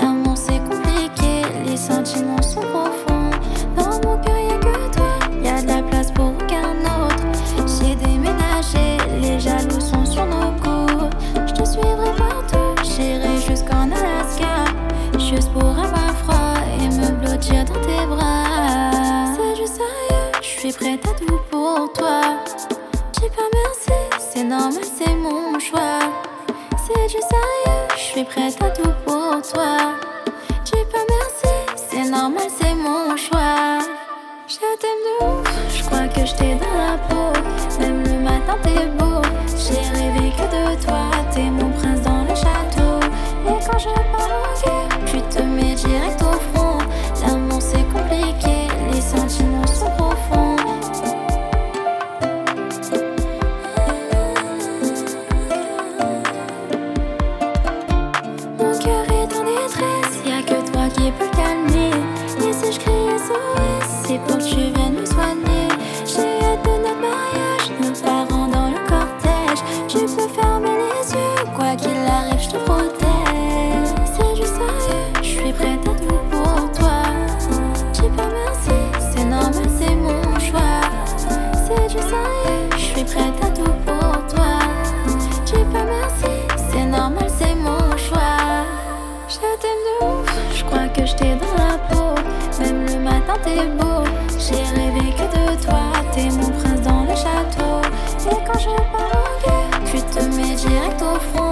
L'amour c'est compliqué, les sentiments sont profonds. Dans mon cœur y'a que toi, y'a de la place pour aucun autre. J'ai déménagé, les jaloux sont sur nos cours. Je te suivrai partout, j'irai jusqu'en Alaska. Juste pour avoir froid et me blottir dans tes bras. C'est juste sérieux, je suis prête à tout pour toi. J'ai pas merci, c'est normal, c'est mon choix. C'est du sérieux, je suis prête à tout pour toi. J'ai pas merci, c'est normal, c'est mon choix. Je t'aime de je crois que je t'ai dans la te protège. C'est du sérieux, je suis prête à tout pour toi. J'ai pas merci, c'est normal, c'est mon choix. C'est du sérieux, je suis prête à tout pour toi. J'ai pas merci, c'est normal, c'est mon choix. Je t'aime de ouf, je crois que je t'ai dans la peau. Même le matin, t'es beau. J'ai rêvé que de toi, t'es mon prince dans le château. Et quand je parle au cœur, tu te mets direct au front.